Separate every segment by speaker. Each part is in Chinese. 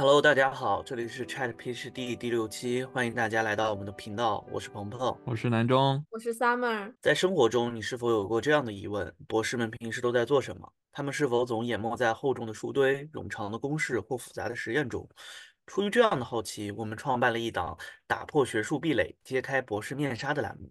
Speaker 1: Hello，大家好，这里是 Chat PhD 第六期，欢迎大家来到我们的频道，我是鹏鹏，
Speaker 2: 我是南中，
Speaker 3: 我是 Summer。
Speaker 1: 在生活中，你是否有过这样的疑问：博士们平时都在做什么？他们是否总淹没在厚重的书堆、冗长的公式或复杂的实验中？出于这样的好奇，我们创办了一档打破学术壁垒、揭开博士面纱的栏目。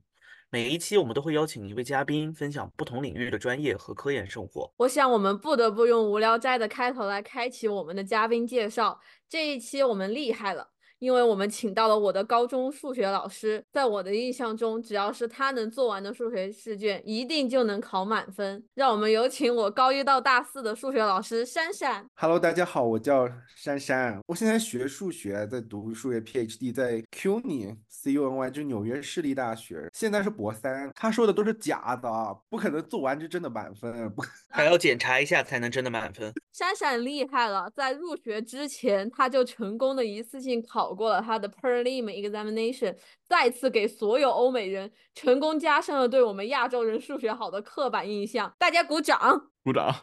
Speaker 1: 每一期我们都会邀请一位嘉宾分享不同领域的专业和科研生活。
Speaker 3: 我想我们不得不用无聊斋的开头来开启我们的嘉宾介绍。这一期我们厉害了。因为我们请到了我的高中数学老师，在我的印象中，只要是他能做完的数学试卷，一定就能考满分。让我们有请我高一到大四的数学老师珊珊。
Speaker 4: Hello，大家好，我叫珊珊，我现在学数学，在读数学 PhD，在 CUNY C U N Y，就纽约市立大学，现在是博三。他说的都是假的，不可能做完就真的满分，不
Speaker 1: 还要检查一下才能真的满分。
Speaker 3: 珊珊厉害了，在入学之前，他就成功的一次性考。考过了他的 prelim examination，再次给所有欧美人成功加深了对我们亚洲人数学好的刻板印象。大家鼓掌，
Speaker 2: 鼓掌，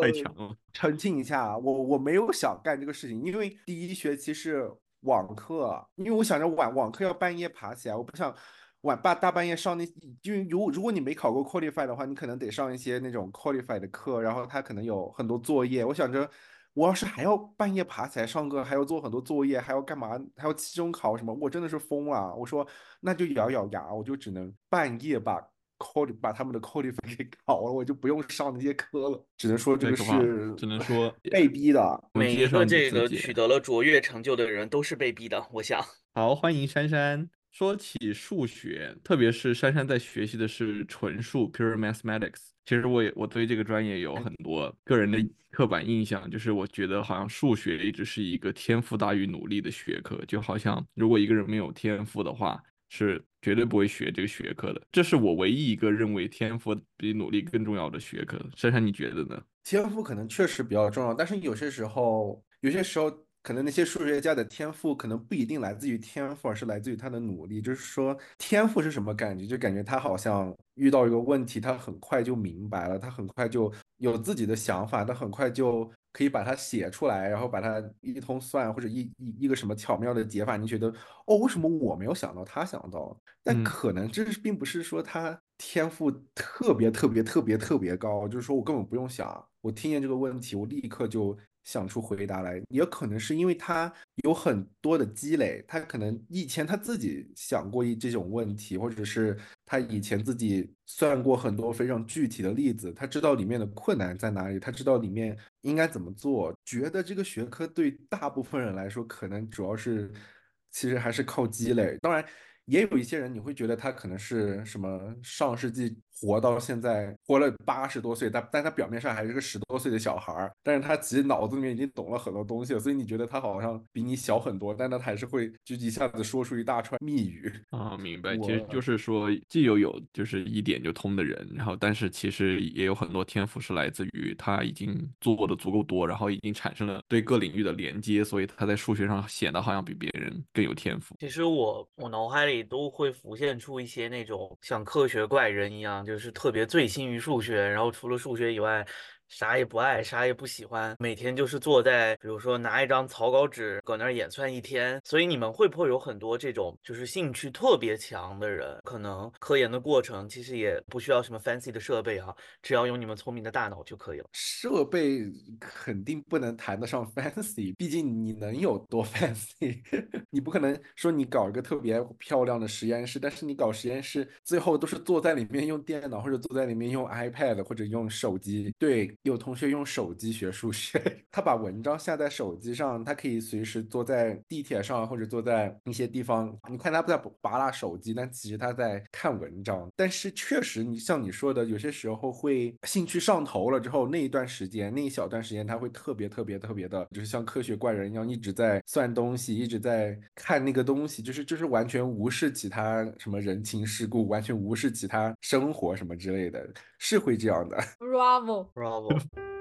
Speaker 2: 太强了！
Speaker 4: 澄清一下，我我没有想干这个事情，因为第一学期是网课，因为我想着晚网课要半夜爬起来，我不想晚大大半夜上那，因为如如果你没考过 qualify 的话，你可能得上一些那种 qualify 的课，然后他可能有很多作业，我想着。我要是还要半夜爬起来上课，还要做很多作业，还要干嘛？还要期中考什么？我真的是疯了！我说那就咬咬牙，我就只能半夜把 code 把他们的 code 分给考了，我就不用上那些课了。只能说这个是，
Speaker 2: 只能说
Speaker 4: 被逼的。
Speaker 1: 每一个这个取得了卓越成就的人都是被逼的，我想。
Speaker 2: 好，欢迎珊珊。说起数学，特别是珊珊在学习的是纯数 （pure mathematics）。其实我也我对这个专业有很多个人的刻板印象，就是我觉得好像数学一直是一个天赋大于努力的学科，就好像如果一个人没有天赋的话，是绝对不会学这个学科的。这是我唯一一个认为天赋比努力更重要的学科。珊珊，你觉得呢？
Speaker 4: 天赋可能确实比较重要，但是有些时候，有些时候。可能那些数学家的天赋可能不一定来自于天赋，而是来自于他的努力。就是说，天赋是什么感觉？就感觉他好像遇到一个问题，他很快就明白了，他很快就有自己的想法，他很快就可以把它写出来，然后把它一通算或者一一一个什么巧妙的解法，你觉得哦，为什么我没有想到，他想到？但可能这是并不是说他天赋特别特别特别特别高，就是说我根本不用想，我听见这个问题，我立刻就。想出回答来，也可能是因为他有很多的积累，他可能以前他自己想过一这种问题，或者是他以前自己算过很多非常具体的例子，他知道里面的困难在哪里，他知道里面应该怎么做。觉得这个学科对大部分人来说，可能主要是其实还是靠积累。当然。也有一些人，你会觉得他可能是什么上世纪活到现在，活了八十多岁，但但他表面上还是个十多岁的小孩儿，但是他其实脑子里面已经懂了很多东西了，所以你觉得他好像比你小很多，但他还是会就一下子说出一大串密语
Speaker 2: 啊，明白？其实就是说，既有有就是一点就通的人，然后但是其实也有很多天赋是来自于他已经做的足够多，然后已经产生了对各领域的连接，所以他在数学上显得好像比别人更有天赋。
Speaker 1: 其实我我脑海里。都会浮现出一些那种像科学怪人一样，就是特别醉心于数学，然后除了数学以外。啥也不爱，啥也不喜欢，每天就是坐在，比如说拿一张草稿纸搁那儿演算一天。所以你们会不会有很多这种就是兴趣特别强的人？可能科研的过程其实也不需要什么 fancy 的设备啊，只要用你们聪明的大脑就可以了。
Speaker 4: 设备肯定不能谈得上 fancy，毕竟你能有多 fancy？你不可能说你搞一个特别漂亮的实验室，但是你搞实验室最后都是坐在里面用电脑，或者坐在里面用 iPad 或者用手机。对。有同学用手机学数学，他把文章下在手机上，他可以随时坐在地铁上或者坐在一些地方。你看他不在拔拉手机，但其实他在看文章。但是确实，你像你说的，有些时候会兴趣上头了之后，那一段时间，那一小段时间，他会特别特别特别的，就是像科学怪人一样，一直在算东西，一直在看那个东西，就是就是完全无视其他什么人情世故，完全无视其他生活什么之类的，是会这样的。
Speaker 3: Bravo，Bravo。problem.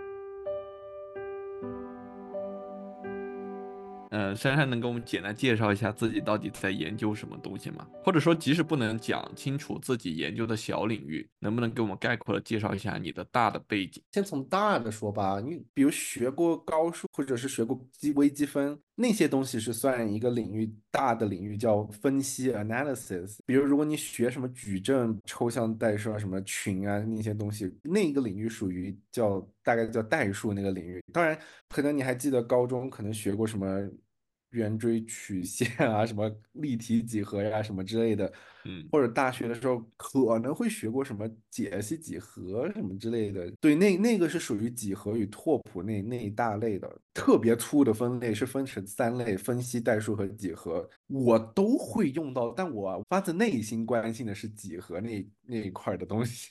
Speaker 2: 呃，珊珊能给我们简单介绍一下自己到底在研究什么东西吗？或者说，即使不能讲清楚自己研究的小领域，能不能给我们概括的介绍一下你的大的背景？
Speaker 4: 先从大的说吧，你比如学过高数，或者是学过积微积分，那些东西是算一个领域大的领域叫分析 analysis。比如如果你学什么矩阵、抽象代数啊、什么群啊那些东西，那个领域属于叫大概叫代数那个领域。当然，可能你还记得高中可能学过什么。圆锥曲线啊，什么立体几何呀，什么之类的，
Speaker 2: 嗯，
Speaker 4: 或者大学的时候可能会学过什么解析几何什么之类的。对，那那个是属于几何与拓扑那那一大类的，特别粗的分类是分成三类：分析、代数和几何。我都会用到，但我发自内心关心的是几何那那一块的东西。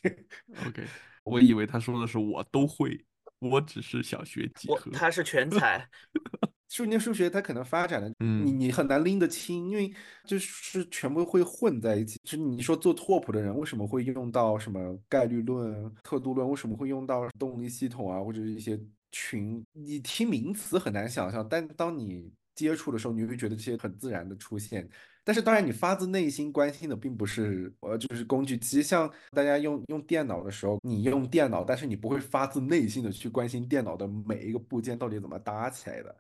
Speaker 2: OK，我以为他说的是我都会，我只是想学几何。
Speaker 1: 他是全才，
Speaker 4: 数年数学它可能发展的，
Speaker 2: 嗯
Speaker 4: 你你很难拎得清，因为就是全部会混在一起。就是你说做拓扑的人为什么会用到什么概率论、特度论？为什么会用到动力系统啊，或者是一些群？你听名词很难想象，但当你接触的时候，你会觉得这些很自然的出现。但是当然，你发自内心关心的并不是呃，就是工具。其实像大家用用电脑的时候，你用电脑，但是你不会发自内心的去关心电脑的每一个部件到底怎么搭起来的。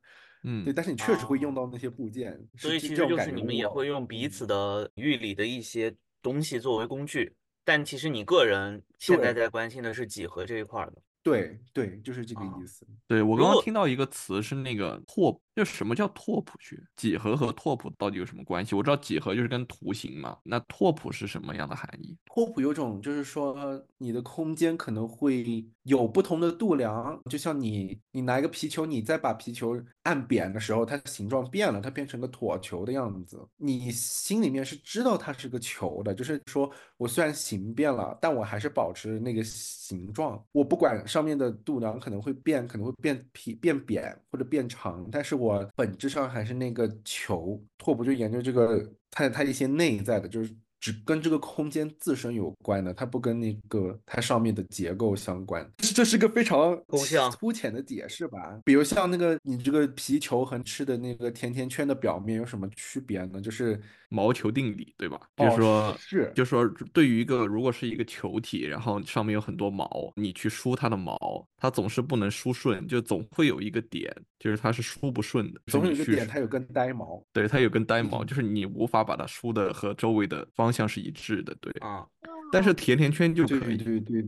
Speaker 2: 嗯
Speaker 4: 对，，但是你确实会用到那些部件，
Speaker 1: 所以其实就是你们也会用彼
Speaker 4: 嗯
Speaker 1: 此的领域里的一些东西作为工具，但其实你个人现在在关心的是几何这一块儿的。
Speaker 4: 对对，就是这个
Speaker 1: 啊
Speaker 4: 意思。
Speaker 2: 对，我刚刚听到一个词是那个拓，就什么叫拓扑学？几何和拓扑到底有什么关系？我知道几何就是跟图形嘛，那拓扑是什么样的含义？
Speaker 4: 拓扑有种就是说，你的空间可能会有不同的度量，就像你你拿一个皮球，你再把皮球按扁的时候，它形状变了，它变成个椭球的样子。你心里面是知道它是个球的，就是说我虽然形变了，但我还是保持那个形状。我不管上面的度量可能会变，可能会变皮、变扁或者变长，但是我本质上还是那个球。拓扑就研究这个它它一些内在的，就是。只跟这个空间自身有关的，它不跟那个它上面的结构相关。这这是个非常
Speaker 1: 抽象
Speaker 4: 粗浅的解释吧？比如像那个你这个皮球和吃的那个甜甜圈的表面有什么区别呢？就是
Speaker 2: 毛球定理，对吧？就是
Speaker 4: 哦
Speaker 2: 说，
Speaker 4: 是
Speaker 2: 就是说，对于一个如果是一个球体，然后上面有很多毛，你去梳它的毛，它总是不能梳顺，就总会有一个点，就是它是梳不顺的。
Speaker 4: 总有一个点，它有根呆毛。
Speaker 2: 对，它有根呆毛，
Speaker 4: 嗯
Speaker 2: 就是你无法把它梳的和周围的方向是一致的，对。
Speaker 1: 啊，
Speaker 2: 但是甜甜圈就可以，
Speaker 4: 对对，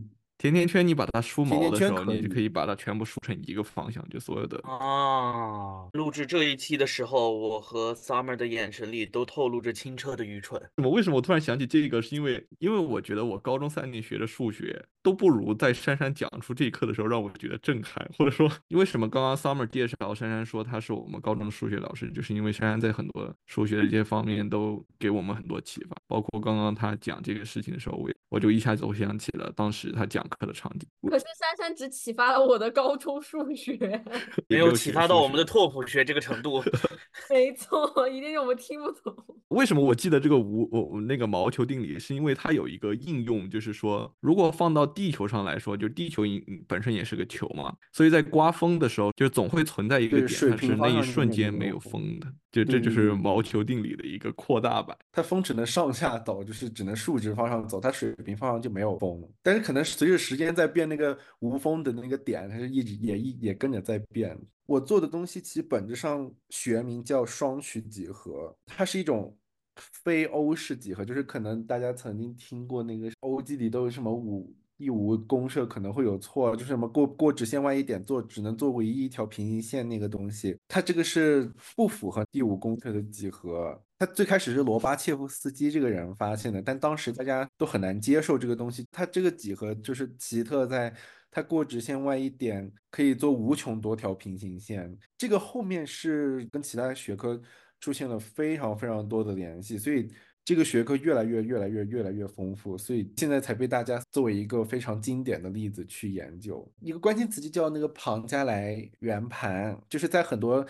Speaker 2: 甜甜圈你把它梳毛的时候，你就可以把它全部梳成一个方向，就所有的。
Speaker 1: 啊！录制这一期的时候，我和 Summer 的眼神里都透露着清澈的愚蠢。
Speaker 2: 怎么？为什么我突然想起这个？是因为因为我觉得我高中三年学的数学都不如在珊珊讲出这一课的时候让我觉得震撼，或者说，为什么刚刚 Summer 介绍珊珊说她是我们高中的数学老师，就是因为珊珊在很多数学的这些方面都给我们很多启发，包括刚刚她讲这个事情的时候，我我就一下子我想起了当时她讲课的场景，
Speaker 3: 可是珊珊只启发了我的高中数学，
Speaker 1: 没有启发到我们的拓扑学这个程度。
Speaker 3: 没错，一定是我们听不懂。
Speaker 2: 为什么我记得这个无我我那个毛球定理，是因为它有一个应用，就是说，如果放到地球上来说，就地球引本身也是个球嘛，所以在刮风的时候，就总会存在一个点，它是那一瞬间没
Speaker 4: 有
Speaker 2: 有风的，就这就是毛球定理的一个扩大版。
Speaker 4: 它风只能上下走，就是只能竖直方向走，它水平方向就没有风。但是可能随着时间在变，那个无风的那个点，它是一直也一也跟着在变。我做的东西其实本质上学名叫双曲几何，它是一种非欧式几何，就是可能大家曾经听过那个欧几里都有什么五第五公社可能会有错，就是什么过过直线外一点做只能做唯一一条平行线那个东西，它这个是不符合第五公社的几何。它最开始是罗巴切夫斯基这个人发现的，但当时大家都很难接受这个东西。它这个几何就是奇特在它过直线外一点可以做无穷多条平行线，这个后面是跟其他学科出现了非常非常多的联系，所以这个学科越来越越来越越来越丰富，所以现在才被大家作为一个非常经典的例子去研究。一个关键词就叫那个庞加莱圆盘，就是在很多。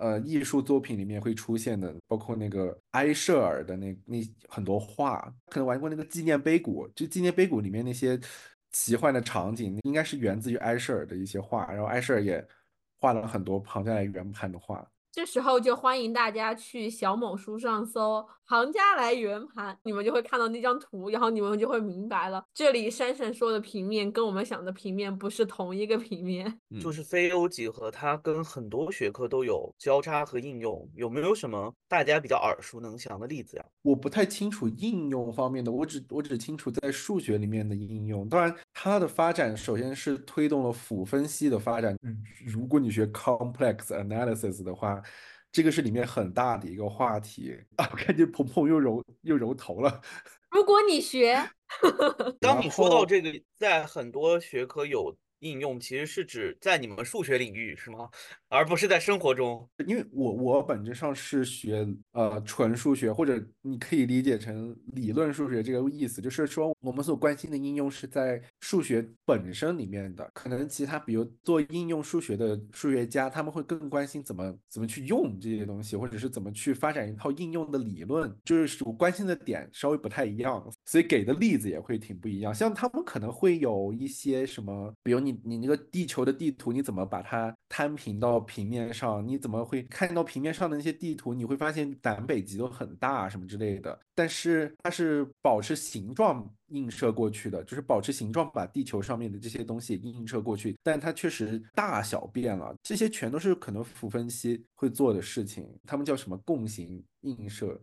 Speaker 4: 呃，艺术作品里面会出现的，包括那个埃舍尔的那那很多画，可能玩过那个纪念碑谷，就纪念碑谷里面那些奇幻的场景，应该是源自于埃舍尔的一些画，然后埃舍尔也画了很多庞加莱圆盘的画。
Speaker 3: 这时候就欢迎大家去小某书上搜“行家来圆盘”，你们就会看到那张图，然后你们就会明白了，这里珊珊说的平面跟我们想的平面不是同一个平面。
Speaker 2: 嗯
Speaker 1: 就是非欧几何，它跟很多学科都有交叉和应用，有没有什么大家比较耳熟能详的例子呀？
Speaker 4: 我不太清楚应用方面的，我只我只清楚在数学里面的应用。当然，它的发展首先是推动了辅分析的发展。嗯如果你学 complex analysis 的话，这个是里面很大的一个话题 啊。我看见鹏鹏又揉又揉头了。
Speaker 3: 如果你学
Speaker 1: 当你说到这个，在很多学科有应用，其实是指在你们数学领域是吗？而不是在生活中。
Speaker 4: 因为我我本质上是学呃纯数学，或者你可以理解成理论数学这个意思，就是说我们所关心的应用是在数学本身里面的。可能其他比如做应用数学的数学家，他们会更关心怎么怎么去用这些东西，或者是怎么去发展一套应用的理论，就是我关心的点稍微不太一样，所以给的例子也会挺不一样。像他们可能会有一些什么，比如你你那个地球的地图，你怎么把它摊平到平面上？你怎么会看到平面上的那些地图？你会发现南北极都很大什么之类的，但是它是保持形状映射过去的，就是保持形状把地球上面的这些东西映射过去，但它确实大小变了，这些全都是可能辅分析会做的事情，他们叫什么共形映射。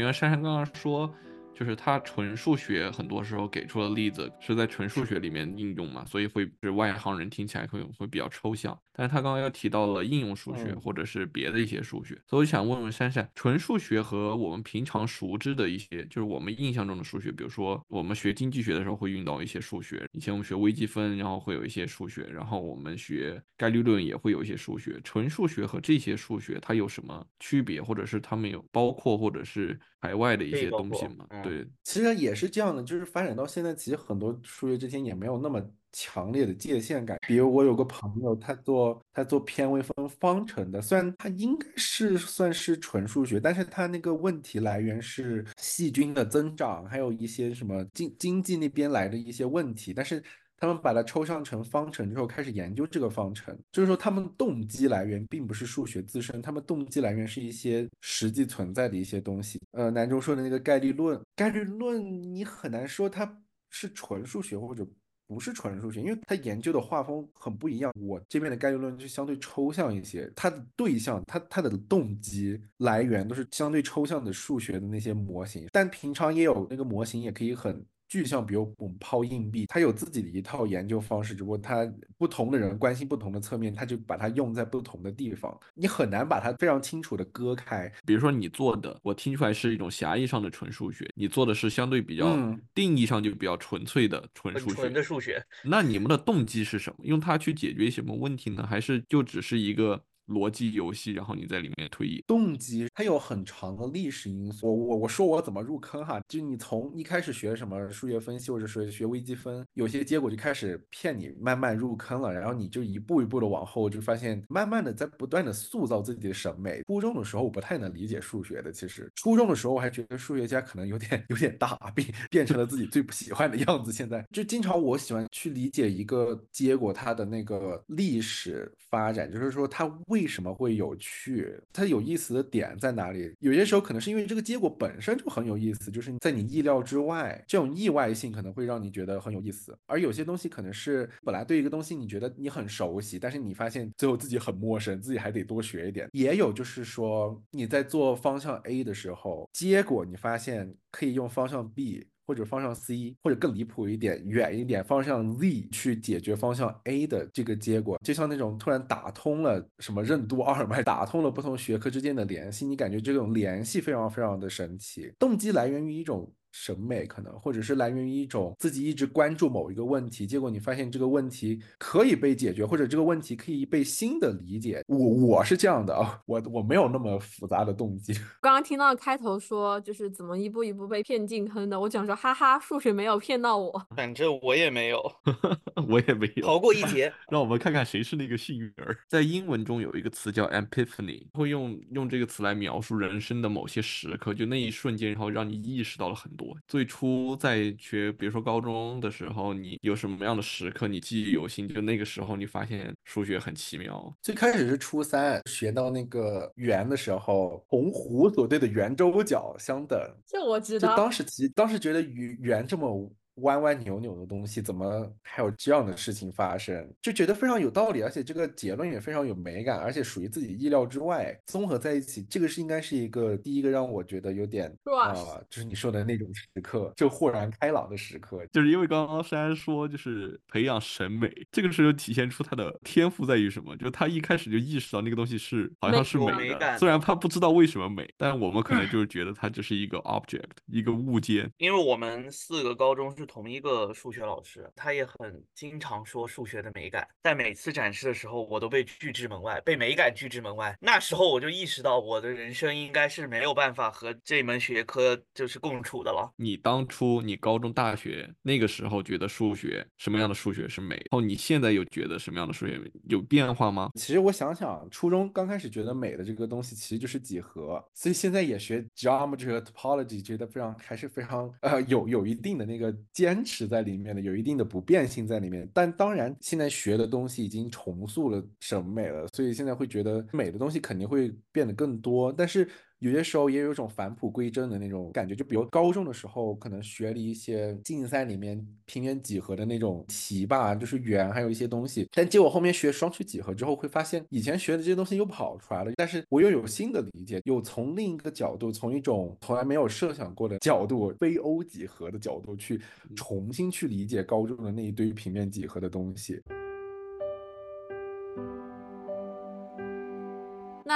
Speaker 2: 因为珊珊刚刚说，就是它纯数学很多时候给出的例子是在纯数学里面应用嘛，所以会是外行人听起来会会比较抽象。但是他刚刚又提到了应用数学
Speaker 4: 嗯
Speaker 2: 或者是别的一些数学，所以我想问问珊珊，纯数学和我们平常熟知的一些，就是我们印象中的数学，比如说我们学经济学的时候会用到一些数学，以前我们学微积分，然后会有一些数学，然后我们学概率论也会有一些数学。纯数学和这些数学它有什么区别，或者是它们有包括或者是排外的一些东西吗？
Speaker 1: 嗯
Speaker 2: 对，
Speaker 4: 其实也是这样的，就是发展到现在，其实很多数学之间也没有那么强烈的界限感。比如我有个朋友，他做他做偏微分方程的，虽然他应该是算是纯数学，但是他那个问题来源是细菌的增长，还有一些什么经经济那边来的一些问题，但是。他们把它抽象成方程之后，开始研究这个方程，就是说他们动机来源并不是数学自身，他们动机来源是一些实际存在的一些东西。呃，南中说的那个概率论，概率论你很难说它是纯数学或者不是纯数学，因为它研究的画风很不一样。我这边的概率论就相对抽象一些，它的对象、它它的动机来源都是相对抽象的数学的那些模型，但平常也有那个模型也可以很。具象，比如我们抛硬币，它有自己的一套研究方式，只不过它不同的人关心不同的侧面，他就把它用在不同的地方，你很难把它非常清楚的割开。
Speaker 2: 比如说你做的，我听出来是一种狭义上的纯数学，你做的是相对比较、
Speaker 4: 嗯
Speaker 2: 定义上就比较纯粹的纯数
Speaker 1: 学纯的。数学，
Speaker 2: 那你们的动机是什么？用它去解决什么问题呢？还是就只是一个逻辑游戏，然后你在里面推演？
Speaker 4: 动机它有很长的历史因素。我我我说我怎么入坑哈，就你从一开始学什么数学分析，或者是学微积分，有些结果就开始骗你，慢慢入坑了，然后你就一步一步的往后，就发现慢慢的在不断的塑造自己的审美。初中的时候我不太能理解数学的，其实初中的时候我还觉得数学家可能有点有点大，变变成了自己最不喜欢的样子。现在就经常我喜欢去理解一个结果它的那个历史发展，就是说它为为什么会有趣，它有意思的点在哪里？有些时候可能是因为这个结果本身就很有意思，就是在你意料之外，这种意外性可能会让你觉得很有意思。而有些东西可能是本来对一个东西你觉得你很熟悉，但是你发现最后自己很陌生，自己还得多学一点。也有就是说你在做方向 A 的时候，结果你发现可以用方向 B。或者方向 C，或者更离谱一点、远一点，方向 Z 去解决方向 A 的这个结果，就像那种突然打通了什么任督二脉，打通了不同学科之间的联系，你感觉这种联系非常非常的神奇。动机来源于一种审美，可能或者是来源于一种自己一直关注某一个问题，结果你发现这个问题可以被解决，或者这个问题可以被新的理解。我我是这样的啊，我我没有那么复杂的动机。
Speaker 3: 刚刚听到开头说就是怎么一步一步被骗进坑的，我想说哈哈，数学没有骗到我。
Speaker 1: 反正我也没有。
Speaker 2: 我也没有。
Speaker 1: 逃过一劫。
Speaker 2: 让我们看看谁是那个幸运儿。在英文中有一个词叫 epiphany，会用用这个词来描述人生的某些时刻，就那一瞬间，然后让你意识到了很多。最初在学，比如说高中的时候，你有什么样的时刻你记忆犹新？就那个时候，你发现数学很奇妙。
Speaker 4: 最开始是初三学到那个圆的时候，同弧所对的圆周角相等。
Speaker 3: 这我知
Speaker 4: 就。当时其当时觉得圆圆这么弯弯扭扭的东西，怎么还有这样的事情发生？就觉得非常有道理，而且这个结论也非常有美感，而且属于自己意料之外。综合在一起，这个是应该是一个第一个让我觉得有点啊、就是你说的那种时刻，就豁然开朗的时刻。
Speaker 2: 就是因为刚刚珊说，就是培养审美，这个时候体现出他的天赋在于什么？就是他一开始就意识到那个东西是好像是
Speaker 3: 美
Speaker 2: 美的，
Speaker 1: 美
Speaker 2: 虽然他不知道为什么美，但我们可能就是觉得它就是一个 object，一个物件。
Speaker 1: 因为我们四个高中是同一个数学老师，他也很经常说数学的美感，在每次展示的时候，我都被拒之门外，被美感拒之门外。那时候我就意识到，我的人生应该是没有办法和这门学科就是共处的了。
Speaker 2: 你当初你高中、大学那个时候觉得数学什么样的数学是美，然后你现在又觉得什么样的数学有变化吗？
Speaker 4: 其实我想想，初中刚开始觉得美的这个东西其实就是几何，所以现在也学 geometry 和 topology，觉得非常还是非常呃有有一定的那个坚持在里面的，有一定的不变性在里面。但当然，现在学的东西已经重塑了审美了，所以现在会觉得美的东西肯定会变得更多，但是。有些时候也有一种返璞归真的那种感觉，就比如高中的时候，可能学了一些竞赛里面平面几何的那种题吧，就是圆，还有一些东西。但结果后面学双曲几何之后，会发现以前学的这些东西又跑出来了，但是我又有新的理解，又从另一个角度，从一种从来没有设想过的角度，非欧几何的角度去重新去理解高中的那一堆平面几何的东西。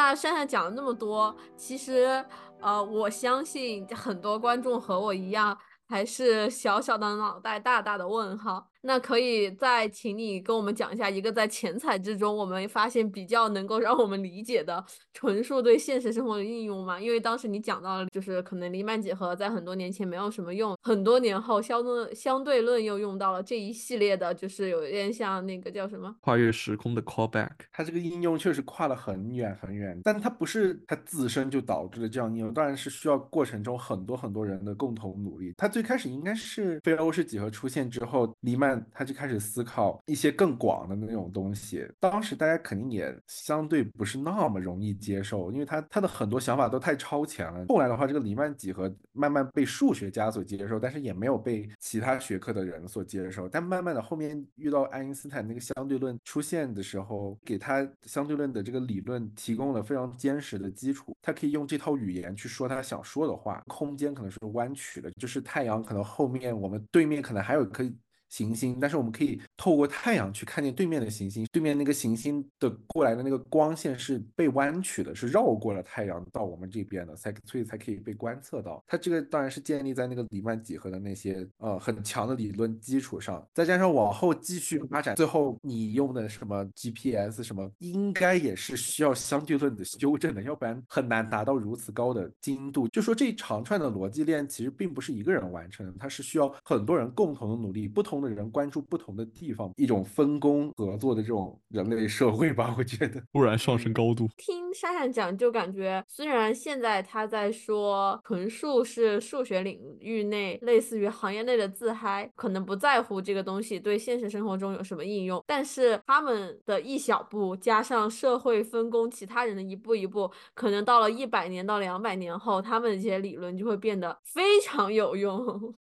Speaker 3: 那珊珊讲了那么多，其实呃，我相信很多观众和我一样，还是小小的脑袋，大大的问号。那可以再请你跟我们讲一下，一个在钱财之中，我们发现比较能够让我们理解的纯属对现实生活的应用吗？因为当时你讲到了，就是可能黎曼几何在很多年前没有什么用，很多年后相对相对论又用到了这一系列的，就是有点像那个叫什么？
Speaker 2: 跨越时空的 callback。
Speaker 4: 它这个应用确实跨了很远很远，但它不是它自身就导致了这样应用，当然是需要过程中很多很多人的共同努力。它最开始应该是非欧式几何出现之后，黎曼他就开始思考一些更广的那种东西。当时大家肯定也相对不是那么容易接受，因为他他的很多想法都太超前了。后来的话，这个黎曼几何慢慢被数学家所接受，但是也没有被其他学科的人所接受。但慢慢的后面遇到爱因斯坦那个相对论出现的时候，给他相对论的这个理论提供了非常坚实的基础，他可以用这套语言去说他想说的话。空间可能是弯曲的，就是太阳可能后面我们对面可能还有可以。行星，但是我们可以透过太阳去看见对面的行星，对面那个行星的过来的那个光线是被弯曲的，是绕过了太阳到我们这边的，才所以才可以被观测到。它这个当然是建立在那个黎曼几何的那些呃很强的理论基础上，再加上往后继续发展，最后你用的什么 GPS 什么，应该也是需要相对论的修正的，要不然很难达到如此高的精度。就说这一长串的逻辑链其实并不是一个人完成的，它是需要很多人共同的努力，不同的人关注不同的地方，一种分工合作的这种人类社会吧，我觉得。
Speaker 2: 突然上升高度，
Speaker 3: 听珊珊讲，就感觉虽然现在他在说纯数是数学领域内类似于行业内的自嗨，可能不在乎这个东西对现实生活中有什么应用，但是他们的一小步加上社会分工，其他人的一步一步，可能到了一百年到两百年后，他们的这些理论就会变得非常有用。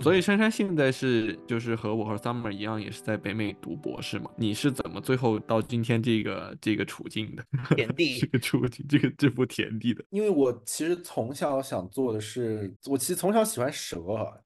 Speaker 2: 所以珊珊现在是就是和我和 Summer 一样，也是在北美读博士嘛？你是怎么最后到今天这个这个处境的？
Speaker 1: 田地
Speaker 2: 这个处境，这个这步田地的。
Speaker 4: 因为我其实从小想做的是，我其实从小喜欢蛇，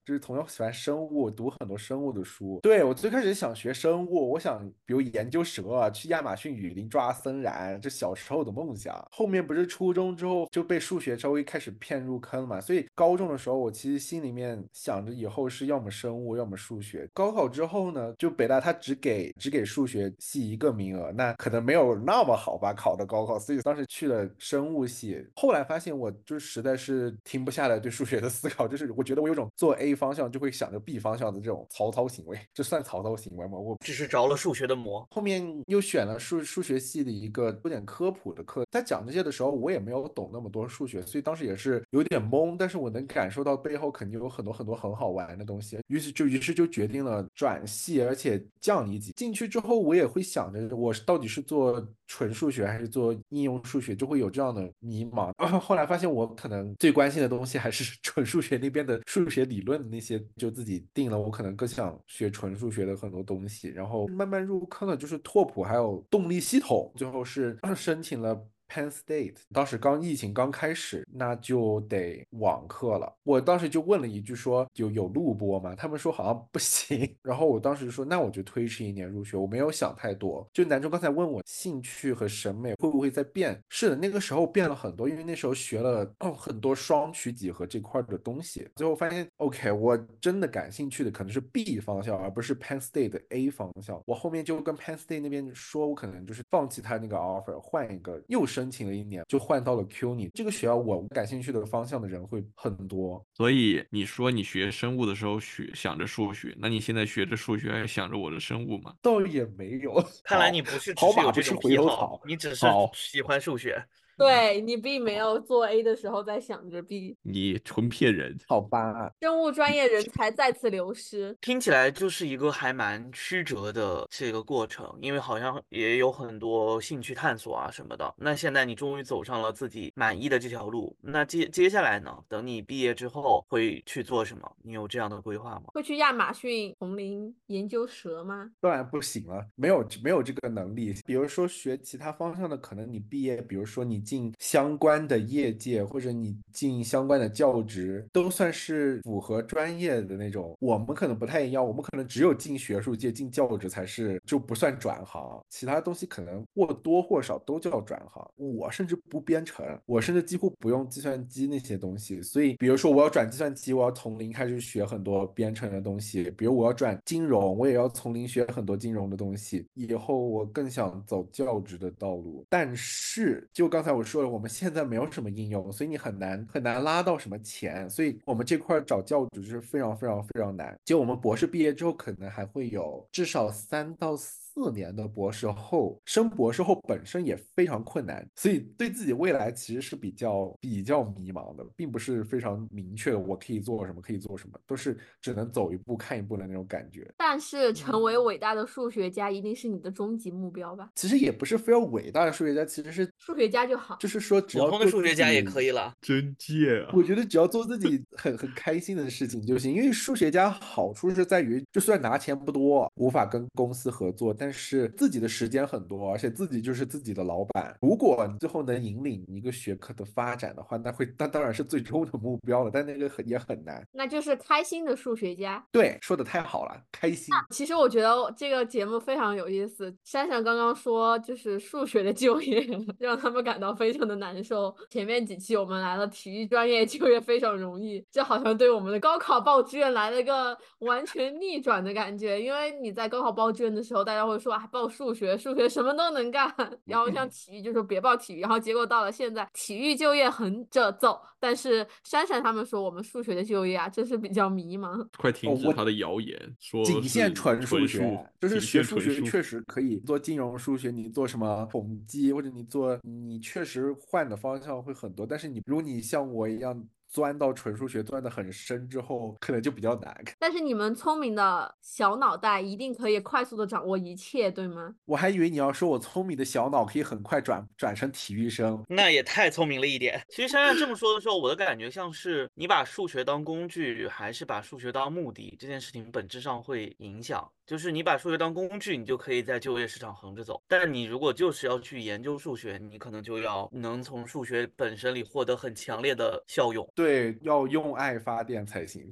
Speaker 4: 就是从小喜欢生物，读很多生物的书。对我最开始想学生物，我想比如研究蛇啊，去亚马逊雨林抓森蚺，这小时候的梦想。后面不是初中之后就被数学稍微开始骗入坑嘛，所以高中的时候我其实心里面想着以后。后是要么生物，要么数学。高考之后呢，就北大它只给只给数学系一个名额，那可能没有那么好吧考的高考，所以当时去了生物系。后来发现我就实在是停不下来对数学的思考，就是我觉得我有种做 A 方向就会想着 B 方向的这种曹操行为，这算曹操行为吗？我
Speaker 1: 只是着了数学的魔。
Speaker 4: 后面又选了数数学系的一个有点科普的课，在讲这些的时候，我也没有懂那么多数学，所以当时也是有点懵。但是我能感受到背后肯定有很多很多很好玩的东西，于是就于是就决定了转系，而且降一级。进去之后，我也会想着我到底是做纯数学还是做应用数学，就会有这样的迷茫。后来发现我可能最关心的东西还是 纯数学那边的数学理论的那些，就自己定了。我可能更想学纯数学的很多东西，然后慢慢入坑了，就是拓扑还有动力系统，最后是 申请了。Penn State 当时刚疫情刚开始，那就得网课了。我当时就问了一句，说有有录播吗？他们说好像不行。然后我当时说，那我就推迟一年入学。我没有想太多。就南中刚才问我兴趣和审美会不会在变？是的，那个时候变了很多，因为那时候学了很多双曲几何这块的东西。最后发现，OK，我真的感兴趣的可能是 B 方向，而不是 Penn State 的 A 方向。我后面就跟 Penn State 那边说，我可能就是放弃他那个 offer，换一个又升。申请了一年就换到了 CUNY 这个学校，我感兴趣的方向的人会很多。
Speaker 2: 所以你说你学生物的时候学想着数学，那你现在学着数学还想着我的生物吗？
Speaker 4: 倒也没有。
Speaker 1: 看来你不是
Speaker 4: 跑马
Speaker 1: 不
Speaker 4: 是回头草，
Speaker 1: 你只是喜欢数学。
Speaker 3: 对你并没有做 A 的时候在想着 B，
Speaker 2: 你纯骗人，
Speaker 4: 好吧？
Speaker 3: 生物专业人才再次流失，
Speaker 1: 听起来就是一个还蛮曲折的这个过程，因为好像也有很多兴趣探索啊什么的。那现在你终于走上了自己满意的这条路，那接接下来呢？等你毕业之后会去做什么？你有这样的规划吗？
Speaker 3: 会去亚马逊丛林研究蛇吗？
Speaker 4: 当然不行了，没有没有这个能力。比如说学其他方向的，可能你毕业，比如说你。进相关的业界，或者你进相关的教职，都算是符合专业的那种。我们可能不太一样，我们可能只有进学术界、进教职才是就不算转行，其他东西可能或多或少都叫转行。我甚至不编程，我甚至几乎不用计算机那些东西。所以，比如说我要转计算机，我要从零开始学很多编程的东西；，比如我要转金融，我也要从零学很多金融的东西。以后我更想走教职的道路，但是就刚才。我说了，我们现在没有什么应用，所以你很难很难拉到什么钱，所以我们这块找教职是非常非常非常难。就我们博士毕业之后，可能还会有至少三到四。四年的博士后升博士后本身也非常困难，所以对自己未来其实是比较比较迷茫的，并不是非常明确我可以做什么可以做什么，都是只能走一步看一步的那种感觉。
Speaker 3: 但是成为伟大的数学家一定是你的终极目标吧？
Speaker 4: 其实也不是非要伟大的数学家，其实是
Speaker 3: 数学家就好，
Speaker 4: 就是说只要
Speaker 1: 普通的数学家也可以了。
Speaker 2: 真贱啊！
Speaker 4: 我觉得只要做自己很很开心的事情就行，因为数学家好处是在于，就算拿钱不多，无法跟公司合作。但是自己的时间很多，而且自己就是自己的老板。如果你最后能引领一个学科的发展的话，那会那当然是最终的目标了。但那个很也很难。
Speaker 3: 那就是开心的数学家。
Speaker 4: 对，说的太好了，开心。
Speaker 3: 其实我觉得这个节目非常有意思。珊珊刚刚说，就是数学的就业 让他们感到非常的难受。前面几期我们来了体育专业就业非常容易，这好像对我们的高考报志愿来了一个完全逆转的感觉。因为你在高考报志愿的时候，大家会说啊。报数学，数学什么都能干，然后像体育就说别报体育，然后结果到了现在，体育就业横着走，但是珊珊他们说我们数学的就业啊，真是比较迷茫。
Speaker 2: 快停止他的谣言，说
Speaker 4: 仅限纯
Speaker 2: 数
Speaker 4: 学，就是学数学确实可以做金融数学，你做什么统计或者你做，你确实换的方向会很多，但是你如果你像我一样。钻到纯数学钻得很深之后，可能就比较难。
Speaker 3: 但是你们聪明的小脑袋一定可以快速的掌握一切，对吗？
Speaker 4: 我还以为你要说我聪明的小脑可以很快转转成体育生，
Speaker 1: 那也太聪明了一点。其实珊珊这么说的时候，我的感觉像是你把数学当工具，还是把数学当目的，这件事情本质上会影响。就是你把数学当工具，你就可以在就业市场横着走；但你如果就是要去研究数学，你可能就要能从数学本身里获得很强烈的效用。
Speaker 4: 对，要用爱发电才行。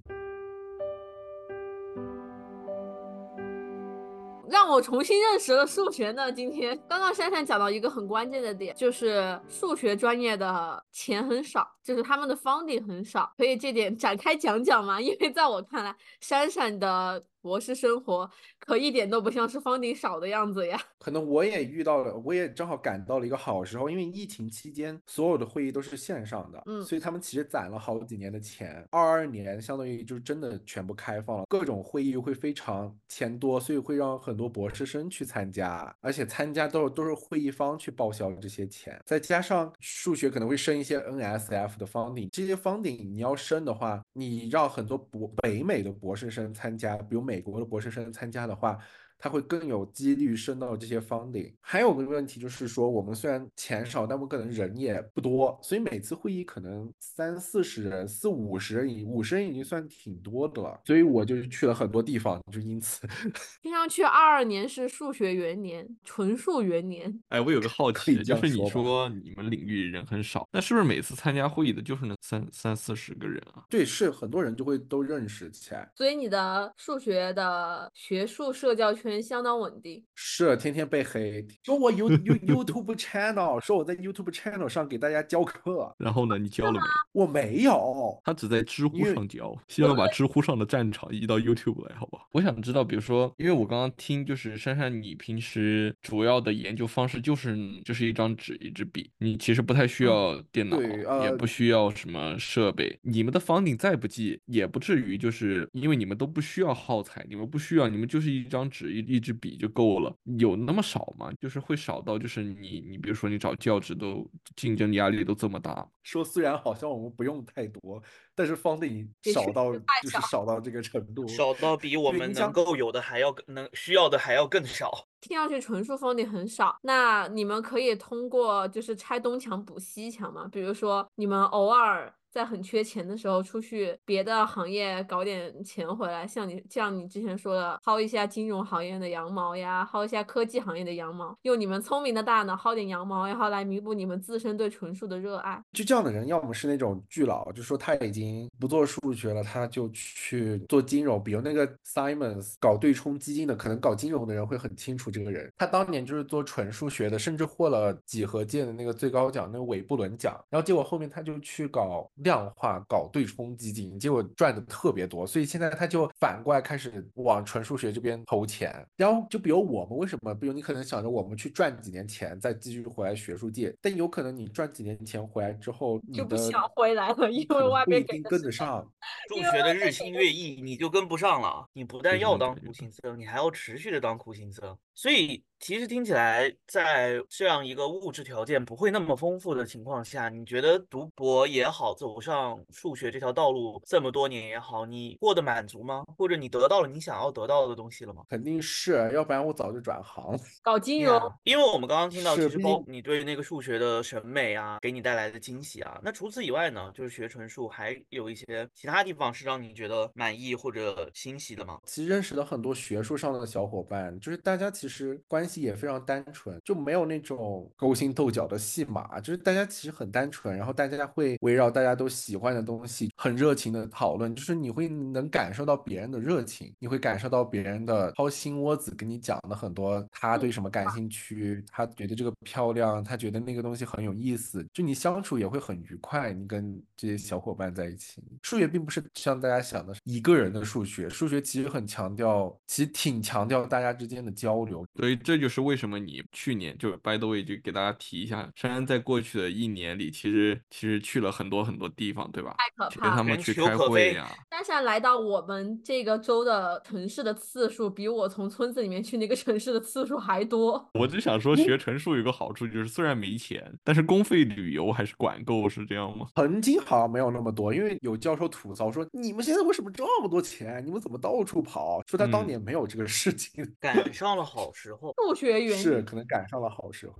Speaker 3: 让我重新认识了数学呢。今天刚刚珊珊讲到一个很关键的点，就是数学专业的钱很少。就是他们的 funding 很少，可以这点展开讲讲吗？因为在我看来，闪闪的博士生活可一点都不像是 funding 少的样子呀。
Speaker 4: 可能我也遇到了，我也正好赶到了一个好时候，因为疫情期间所有的会议都是线上的，
Speaker 3: 嗯
Speaker 4: 所以他们其实攒了好几年的钱。二二年相当于就是真的全部开放了，各种会议会非常钱多，所以会让很多博士生去参加，而且参加都是都是会议方去报销这些钱，再加上数学可能会升一些 NSF 的方顶这些方顶你要升的话，你让很多博北美的博士生参加，比如美国的博士生参加的话。它会更有几率升到这些 funding。还有个问题就是说，我们虽然钱少，但我们可能人也不多，所以每次会议可能三四十人、四五十人已五十人已经算挺多的了。所以我就去了很多地方，就因此
Speaker 3: 听上去二二年是数学元年，纯数元年。
Speaker 2: 哎，我有个好奇，就是你
Speaker 4: 说
Speaker 2: 你们领域人很少，那是不是每次参加会议的就是那三三四十个人啊？
Speaker 4: 对是很多人就会都认识起来。
Speaker 3: 所以你的数学的学术社交圈相当稳定。
Speaker 4: 是天天被黑，说我 You You YouTube channel，说我在 YouTube channel 上给大家教课，
Speaker 2: 然后呢，你教了没？
Speaker 4: 我没有。
Speaker 2: 他只在知乎上教，希望把知乎上的战场移到 YouTube 来，好吧？我想知道，比如说，因为我刚刚听，就是珊珊，你平时主要的研究方式就是就是一张纸一支笔，你其实不太需要电脑，
Speaker 4: 对
Speaker 2: 也
Speaker 4: 呃
Speaker 2: 不需要什么设备。你们的房顶再不济，也不至于就是因为你们都不需要耗材，你们不需要，你们就是一张纸一一支笔就够了。有那么少吗？就是会少到就是你你比如说你找教职都竞争压力都这么大，
Speaker 4: 说虽然好像我们不用太多，但是 funding 少到就是
Speaker 3: 少
Speaker 4: 少到这个程度。
Speaker 1: 少到比我们能够有的还要能需要的还要更少。
Speaker 3: 听上去纯数 funding 很少，那你们可以通过就是拆东墙补西墙吗？比如说你们偶尔在很缺钱的时候出去别的行业搞点钱回来，像你像你之前说的，薅一下金融行业的羊毛呀，薅一下科技行业的羊毛，用你们聪明的大脑薅点羊毛，然后来弥补你们自身对纯数的热爱。
Speaker 4: 就这样的人，要么是那种巨佬，就说他已经不做数学了，他就去做金融，比如那个 Simons 搞对冲基金的，可能搞金融的人会很清楚这个人。他当年就是做纯数学的，甚至获了几何界的那个最高奖，那个韦布伦奖。然后结果后面他就去搞量化，搞对冲基金，结果赚的特别多，所以现在他就反过来开始往纯数学这边投钱。然后就比如我们为什么，比如你可能想着我们去赚几年钱，再继续回来学术界，但有可能你赚几年钱回来之后，你
Speaker 3: 就不想回来了，因为外
Speaker 4: 不一定跟得上。
Speaker 1: 数学的日新月异，你就跟不上了。你不但要当苦行僧，你还要持续的当苦行僧。所以其实听起来，在这样一个物质条件不会那么丰富的情况下，你觉得读博也好，走上数学这条道路这么多年也好，你过得满足吗？或者你得到了你想要得到的东西了吗？
Speaker 4: 肯定是，要不然我早就转行。
Speaker 3: 搞金融。
Speaker 1: Yeah，因为我们刚刚听到，其实包你对那个数学的审美啊，给你带来的惊喜啊。那除此以外呢，就是学纯数还有一些其他地方是让你觉得满意或者欣喜的吗？
Speaker 4: 其实认识了很多学术上的小伙伴，就是大家其实关系也非常单纯，就没有那种勾心斗角的戏码，就是大家其实很单纯，然后大家会围绕大家都喜欢的东西很热情的讨论，就是你会能感受到别人的热情，你会感受到别人的掏心窝子跟你讲的很多他对什么感兴趣，他觉得这个漂亮，他觉得那个东西很有意思，就你相处也会很愉快，你跟这些小伙伴在一起。数学并不是像大家想的一个人的数学，数学其实很强调，其实挺强调大家之间的交流。
Speaker 2: 所以这就是为什么你去年就 by the way 就给大家提一下，珊珊在过去的一年里，其实其实去了很多很多地方，对吧？去跟
Speaker 3: 太可怕了
Speaker 2: 他们去开会呀、
Speaker 3: 珊珊来到我们这个州的城市的次数，比我从村子里面去那个城市的次数还多。
Speaker 2: 我只想说，学陈述有个好处就是，虽然没钱，但是公费旅游还是管够，是这样吗？
Speaker 4: 曾经好像没有那么多，因为有教授吐槽说：“你们现在为什么这么多钱？你们怎么到处跑？”说他当
Speaker 2: 嗯
Speaker 4: 年没有这个事情，
Speaker 1: 赶上了好时候。
Speaker 3: 数学原因
Speaker 4: 是可能赶上了好时候。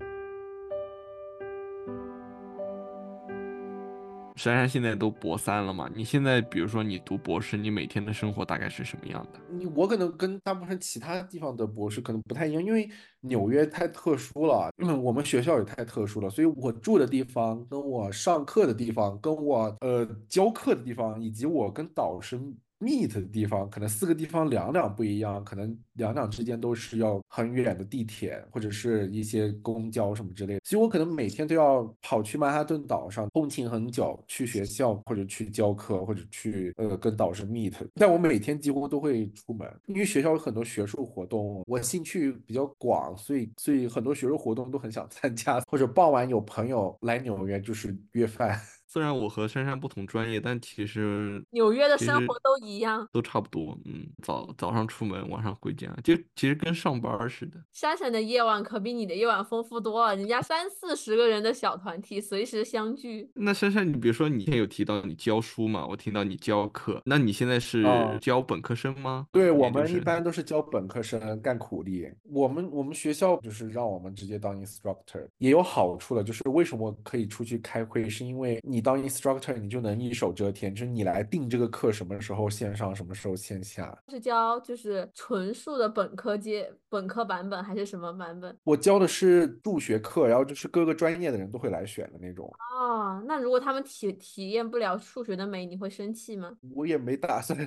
Speaker 2: 珊珊现在都博三了嘛？你现在比如说你读博士，你每天的生活大概是什么样的？
Speaker 4: 你我可能跟大部分其他地方的博士可能不太一样，因为纽约太特殊了，嗯，我们学校也太特殊了，所以我住的地方、跟我上课的地方、跟我呃教课的地方，以及我跟导师 meet 的地方，可能四个地方两两不一样，可能两两之间都是要很远的地铁或者是一些公交什么之类的，所以我可能每天都要跑去曼哈顿岛上通勤很久，去学校或者去教课或者去呃跟导师 meet。但我每天几乎都会出门，因为学校有很多学术活动，我兴趣比较广，所以所以很多学术活动都很想参加，或者傍晚有朋友来纽约就是约饭。
Speaker 2: 虽然我和珊珊不同专业，但其实
Speaker 3: 纽约的生活都一样。
Speaker 2: 都差不多。嗯，早早上出门，晚上回家，就其实跟上班儿似的。
Speaker 3: 珊珊的夜晚可比你的夜晚丰富多了，人家三四十个人的小团体随时相聚。
Speaker 2: 那珊珊，你比如说你之前有提到你教书嘛，我听到你教课，那你现在是
Speaker 4: 哦
Speaker 2: 教本科生吗？
Speaker 4: 对我们一般都是教本科生干苦力，我们我们学校就是让我们直接当 instructor，也有好处的，就是为什么可以出去开会，是因为你当 instructor 你就能一手遮天，就是你来定这个课什么时候线上，什么时候线下。
Speaker 3: 是教就是纯数的本科阶本科版本还是什么版本？
Speaker 4: 我教的是数学课，然后就是各个专业的人都会来选的那种。
Speaker 3: 哦，那如果他们体体验不了数学的美，你会生气吗？
Speaker 4: 我也没打算，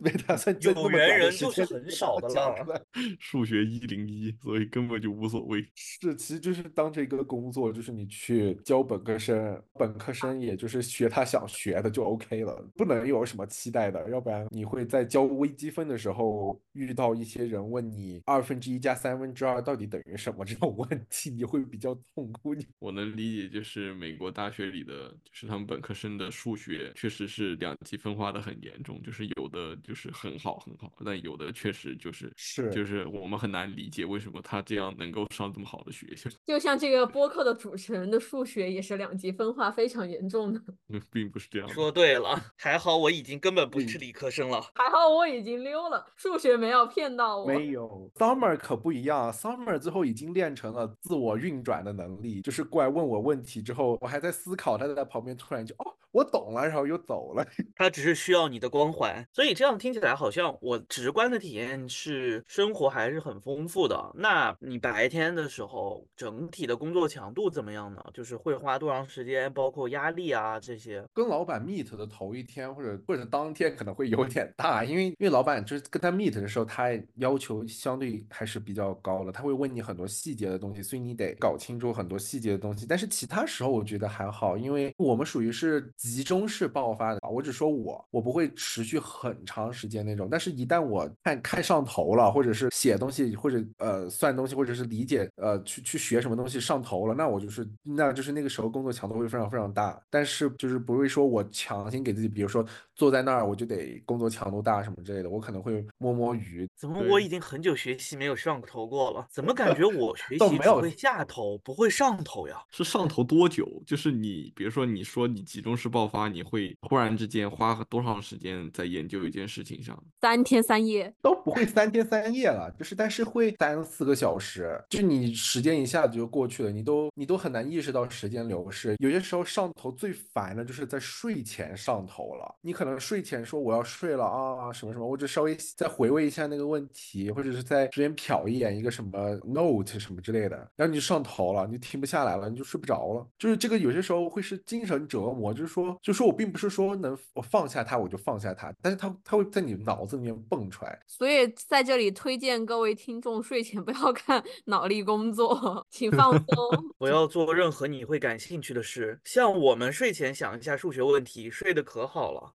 Speaker 4: 没打算
Speaker 1: 有缘人就是很少的了
Speaker 2: 数学一零一，所以根本就无所谓。
Speaker 4: 是，其实就是当这个工作，就是你去教本科生，本科生也就是学他想学的就 OK 了，不能有什么期待的，要不然你会在教微积分的时候遇到一些人问你二分之一加三分之二到底等于什么这种问题，你会比较痛苦。你
Speaker 2: 我能理解，就是美国大学里的，就是他们本科生的数学确实是两极分化的很严重，就是有的就是很好很好，但有的确实就是
Speaker 4: 是
Speaker 2: 就是我们很难理解为什么他这样能够上这么好的学校，
Speaker 3: 就像这个播客的主持人的数学也是两极分化非常严重的。
Speaker 2: 并不是这样。
Speaker 1: 说对了，还好我已经根本不是理科生了。
Speaker 3: 还好我已经溜了，数学没有骗到我。
Speaker 4: 没有，Summer 可不一样，Summer 最后已经练成了自我运转的能力，就是过来问我问题之后，我还在思考，他在旁边突然就哦，我懂了，然后又走了。
Speaker 1: 他只是需要你的光环，所以这样听起来好像我直观的体验是生活还是很丰富的。那你白天的时候，整体的工作强度怎么样呢？就是会花多长时间，包括压力啊这些。
Speaker 4: 跟老板 meet 的头一天或者或者当天可能会有点大，因为因为老板就是跟他 meet 的时候，他要求相对还是比较高了，他会问你很多细节的东西，所以你得搞清楚很多细节的东西。但是其他时候我觉得还好，因为我们属于是集中式爆发。我只说我，我不会持续很长时间那种，但是一旦我看看上头了，或者是写东西，或者呃算东西，或者是理解呃去去学什么东西上头了，那我就是那就是那个时候工作强度会非常非常大，但是就是不会说我强行给自己，比如说坐在那儿我就得工作强度大什么之类的，我可能会摸摸鱼。
Speaker 1: 怎么我已经很久学习没有上头过了？怎么感觉我学
Speaker 4: 都没有
Speaker 1: 习只会下头，不会上头呀？
Speaker 2: 是上头多久？就是你，比如说你说你集中式爆发，你会突然之间花多长时间在研究一件事情上？
Speaker 3: 三天三夜，
Speaker 4: 都不会三天三夜了，就是但是会三四个小时，就你时间一下子就过去了，你都你都很难意识到时间流逝。有些时候上头最烦的就是在睡前上头了，你可能睡前说我要睡了啊什么什么，我就稍微再回味一下那个问题，或者是在之前瞟一眼一个什么 note 什么之类的，然后你就上头了，你就停不下来了，你就睡不着了。就是这个有些时候会是精神折磨，就是说，就说我并不是说能我放下它我就放下它，但是它它会在你脑子里面蹦出来。
Speaker 3: 所以在这里推荐各位听众睡前不要 看脑力工作，请放松。
Speaker 1: 不要做任何你会感兴趣的事，像我们睡前想一下数学问题，睡得可好了。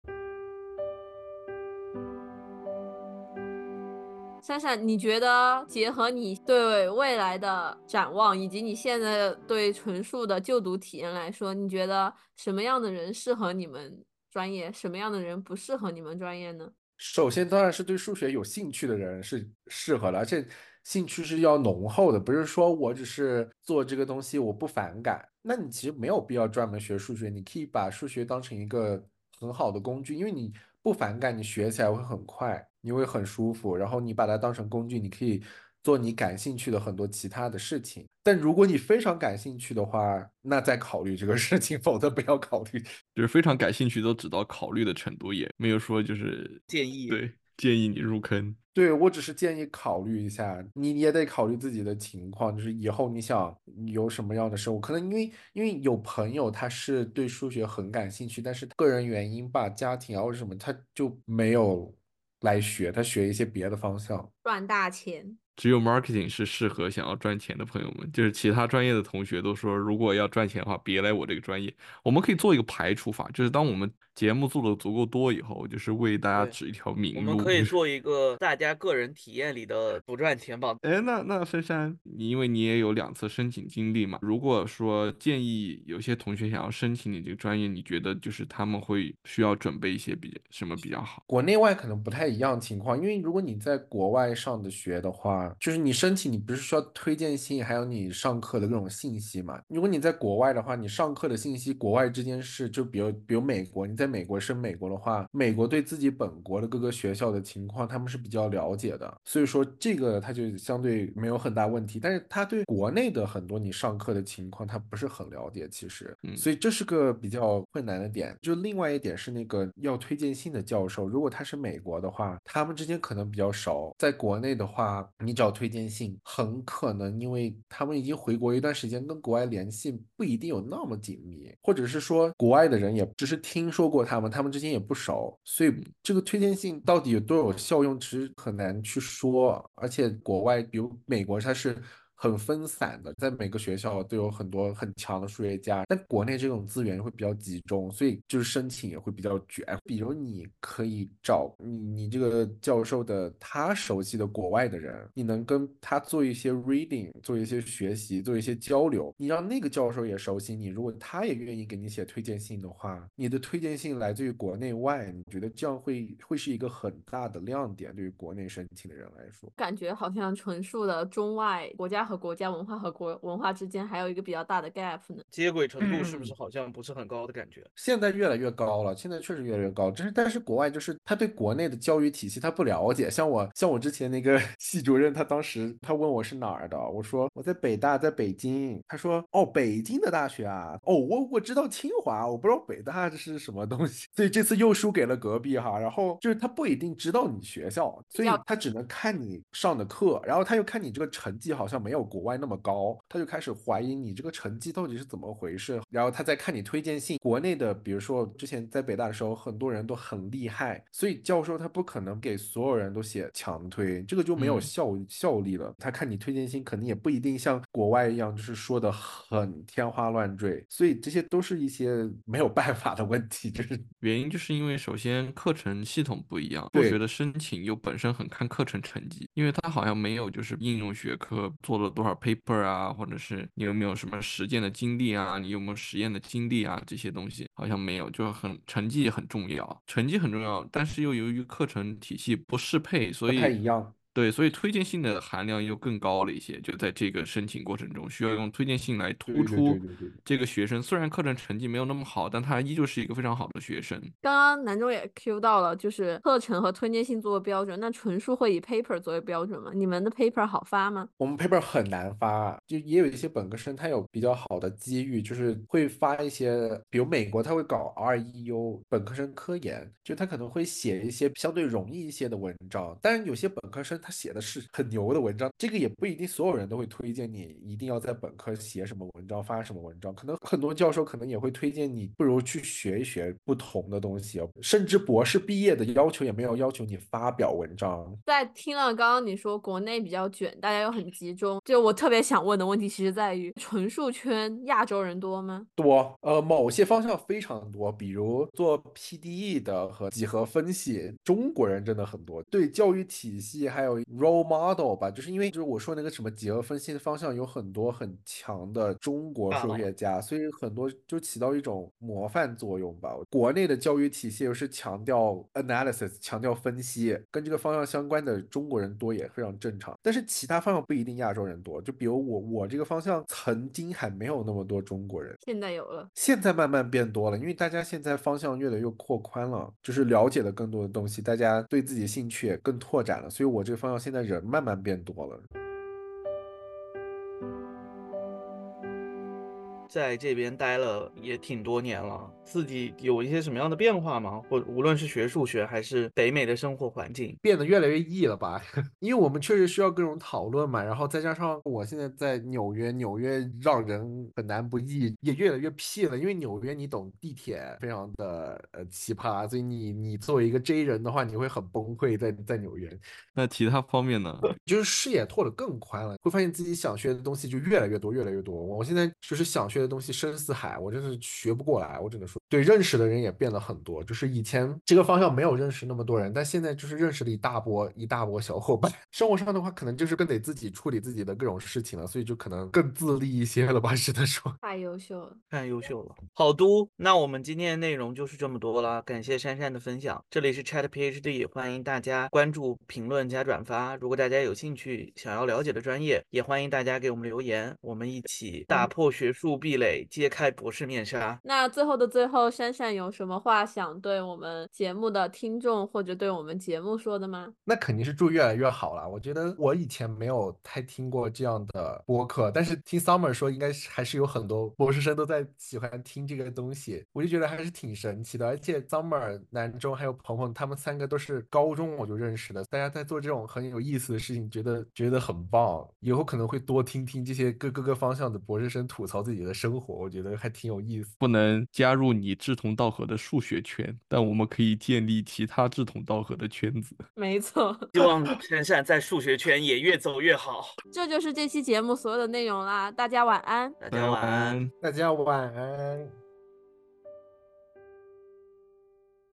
Speaker 3: 珊珊，你觉得结合你对未来的展望，以及你现在对纯数的就读体验来说，你觉得什么样的人适合你们专业，什么样的人不适合你们专业呢？
Speaker 4: 首先当然是对数学有兴趣的人是适合的，而且兴趣是要浓厚的，不是说我只是做这个东西我不反感，那你其实没有必要专门学数学，你可以把数学当成一个很好的工具，因为你不反感，你学起来会很快，你会很舒服，然后你把它当成工具，你可以做你感兴趣的很多其他的事情。但如果你非常感兴趣的话，那再考虑这个事情，否则不要考虑。
Speaker 2: 就是非常感兴趣，都只到考虑的程度，也没有说就是
Speaker 1: 建议
Speaker 2: 对建议你入坑。
Speaker 4: 对我只是建议考虑一下，你也得考虑自己的情况，就是以后你想有什么样的生活，可能因为因为有朋友他是对数学很感兴趣，但是个人原因吧，家庭啊或者什么，他就没有来学，他学一些别的方向。
Speaker 3: 赚大钱。
Speaker 2: 只有 marketing 是适合想要赚钱的朋友们，就是其他专业的同学都说，如果要赚钱的话，别来我这个专业。我们可以做一个排除法，就是当我们节目做的足够多以后，就是为大家指一条明路。
Speaker 1: 我们可以做一个大家个人体验里的不赚钱榜。
Speaker 2: 哎，那那深山，你因为你也有两次申请经历嘛，如果说建议有些同学想要申请你这个专业，你觉得就是他们会需要准备一些比什么比较好？
Speaker 4: 国内外可能不太一样情况，因为如果你在国外上的学的话，就是你申请你不是需要推荐信，还有你上课的各种信息嘛。如果你在国外的话，你上课的信息国外之间是就比如比如美国，你在美国升美国的话，美国对自己本国的各个学校的情况他们是比较了解的，所以说这个他就相对没有很大问题。但是他对国内的很多你上课的情况他不是很了解，其实，
Speaker 2: 嗯
Speaker 4: 所以这是个比较困难的点。就另外一点是那个要推荐信的教授，如果他是美国的话，他们之间可能比较熟。在国内的话，你找推荐信，很可能因为他们已经回国一段时间，跟国外联系不一定有那么紧密，或者是说国外的人也只是听说过他们，他们之间也不熟，所以这个推荐信到底有多有效用，其实很难去说。而且国外，比如美国，它是。很分散的，在每个学校都有很多很强的数学家，但国内这种资源会比较集中，所以就是申请也会比较卷。比如你可以找你你这个教授的他熟悉的国外的人，你能跟他做一些 reading，做一些学习，做一些交流，你让那个教授也熟悉你，如果他也愿意给你写推荐信的话，你的推荐信来自于国内外，你觉得这样会会是一个很大的亮点，对于国内申请的人来说。
Speaker 3: 感觉好像纯属的中外国家和国家文化和国文化之间还有一个比较大的 gap 呢。
Speaker 1: 接轨程度是不是
Speaker 4: 嗯
Speaker 1: 好像不是很高的感觉？
Speaker 4: 现在越来越高了，现在确实越来越高。就是但是国外就是他对国内的教育体系他不了解，像我像我之前那个 系主任，他当时他问我是哪儿的，我说我在北大，在北京。他说哦，北京的大学啊，哦我我知道清华，我不知道北大这是什么东西，所以这次又输给了隔壁哈。然后就是他不一定知道你学校，所以他只能看你上的课，然后他又看你这个成绩好像没有国外那么高，他就开始怀疑你这个成绩到底是怎么回事。然后他再看你推荐信，国内的，比如说之前在北大的时候，很多人都很厉害，所以教授他不可能给所有人都写强推，这个就没有
Speaker 2: 嗯
Speaker 4: 效、效力了。他看你推荐信，可能也不一定像国外一样，就是说的很天花乱坠，所以这些都是一些没有办法的问题，就是
Speaker 2: 原因就是因为首先课程系统不一样，数
Speaker 4: 对
Speaker 2: 学的申请又本身很看课程成绩，因为他好像没有就是应用学科做了多少 paper 啊，或者是你有没有什么实践的经历啊，你有没有实验的经历啊，这些东西好像没有，就很成绩很重要，成绩很重要，但是又由于课程体系不适配，所以
Speaker 4: 不太
Speaker 2: 以
Speaker 4: 一样。
Speaker 2: 对，所以推荐信的含量又更高了一些，就在这个申请过程中，需要用推荐信来突出这个学生。虽然课程成绩没有那么好，但他依旧是一个非常好的学生。
Speaker 3: 刚刚南中也 Q 到了，就是课程和推荐信作为标准，那纯数会以 paper 作为标准吗？你们的 paper 好发吗？
Speaker 4: 我们 paper 很难发，就也有一些本科生他有比较好的机遇，就是会发一些，比如美国他会搞 REU 本科生科研，就他可能会写一些相对容易一些的文章，但是有些本科生他写的是很牛的文章，这个也不一定所有人都会推荐你一定要在本科写什么文章，发什么文章，可能很多教授可能也会推荐你不如去学一学不同的东西，甚至博士毕业的要求也没有要求你发表文章，
Speaker 3: 在听了刚刚你说国内比较卷，大家又很集中，就我特别想问的问题，其实在于纯数圈亚洲人多吗？
Speaker 4: 多，呃，某些方向非常多，比如做 PDE 的和几何分析，中国人真的很多。对教育体系还有 role model 吧，就是因为就是我说那个什么几何分析的方向有很多很强的中国数学家，所以很多就起到一种模范作用吧。国内的教育体系又是强调 analysis，强调分析，跟这个方向相关的中国人多也非常正常。但是其他方向不一定亚洲人多，就比如我我这个方向曾经还没有那么多中国人。
Speaker 3: 现在有了，
Speaker 4: 现在慢慢变多了，因为大家现在方向越来越扩宽了，就是了解了更多的东西，大家对自己兴趣也更拓展了，所以我这个方现在人慢慢变多了。
Speaker 1: 在这边待了也挺多年了，自己有一些什么样的变化吗？或无论是学数学还是北美的生活环境，
Speaker 4: 变得越来越异了吧？因为我们确实需要各种讨论嘛，然后再加上我现在在纽约，纽约让人很难不异，也越来越屁了。因为纽约你懂地铁非常的呃奇葩，所以你你作为一个 J 人的话，你会很崩溃在在纽约。
Speaker 2: 那其他方面呢？
Speaker 4: 就是视野拓得更宽了，会发现自己想学的东西就越来越多，越来越多。我现在就是想学的东西深似海，我真是学不过来。我只能说，对认识的人也变了很多。就是以前这个方向没有认识那么多人，但现在就是认识了一大波一大波小伙伴。生活上的话，可能就是更得自己处理自己的各种事情了，所以就可能更自立一些了吧，只能说。
Speaker 3: 太优秀了。
Speaker 1: 太优秀了。好嘟，那我们今天的内容就是这么多了，感谢珊珊的分享。这里是 Chat PhD，欢迎大家关注、评论加转发。如果大家有兴趣想要了解的专业，也欢迎大家给我们留言，我们一起打破学术壁垒，揭开博士面纱。
Speaker 3: 那最后的最后，珊珊有什么话想对我们节目的听众或者对我们节目说的吗？
Speaker 4: 那肯定是祝越来越好了。我觉得我以前没有太听过这样的播客，但是听 Summer 说，应该是还是有很多博士生都在喜欢听这个东西，我就觉得还是挺神奇的。而且 Summer、南中还有鹏鹏，他们三个都是高中我就认识的，大家在做这种很有意思的事情，觉得觉得很棒。以后可能会多听听这些各各个方向的博士生吐槽自己的生活，我觉得还挺有意思。
Speaker 2: 不能加入你志同道合的数学圈，但我们可以建立其他志同道合的圈子。
Speaker 3: 没错，
Speaker 1: 希望闪闪在数学圈也越走越好。
Speaker 3: 这就是这期节目所有的内容啦。大家晚安。
Speaker 1: 大家晚安。
Speaker 4: 大家晚安。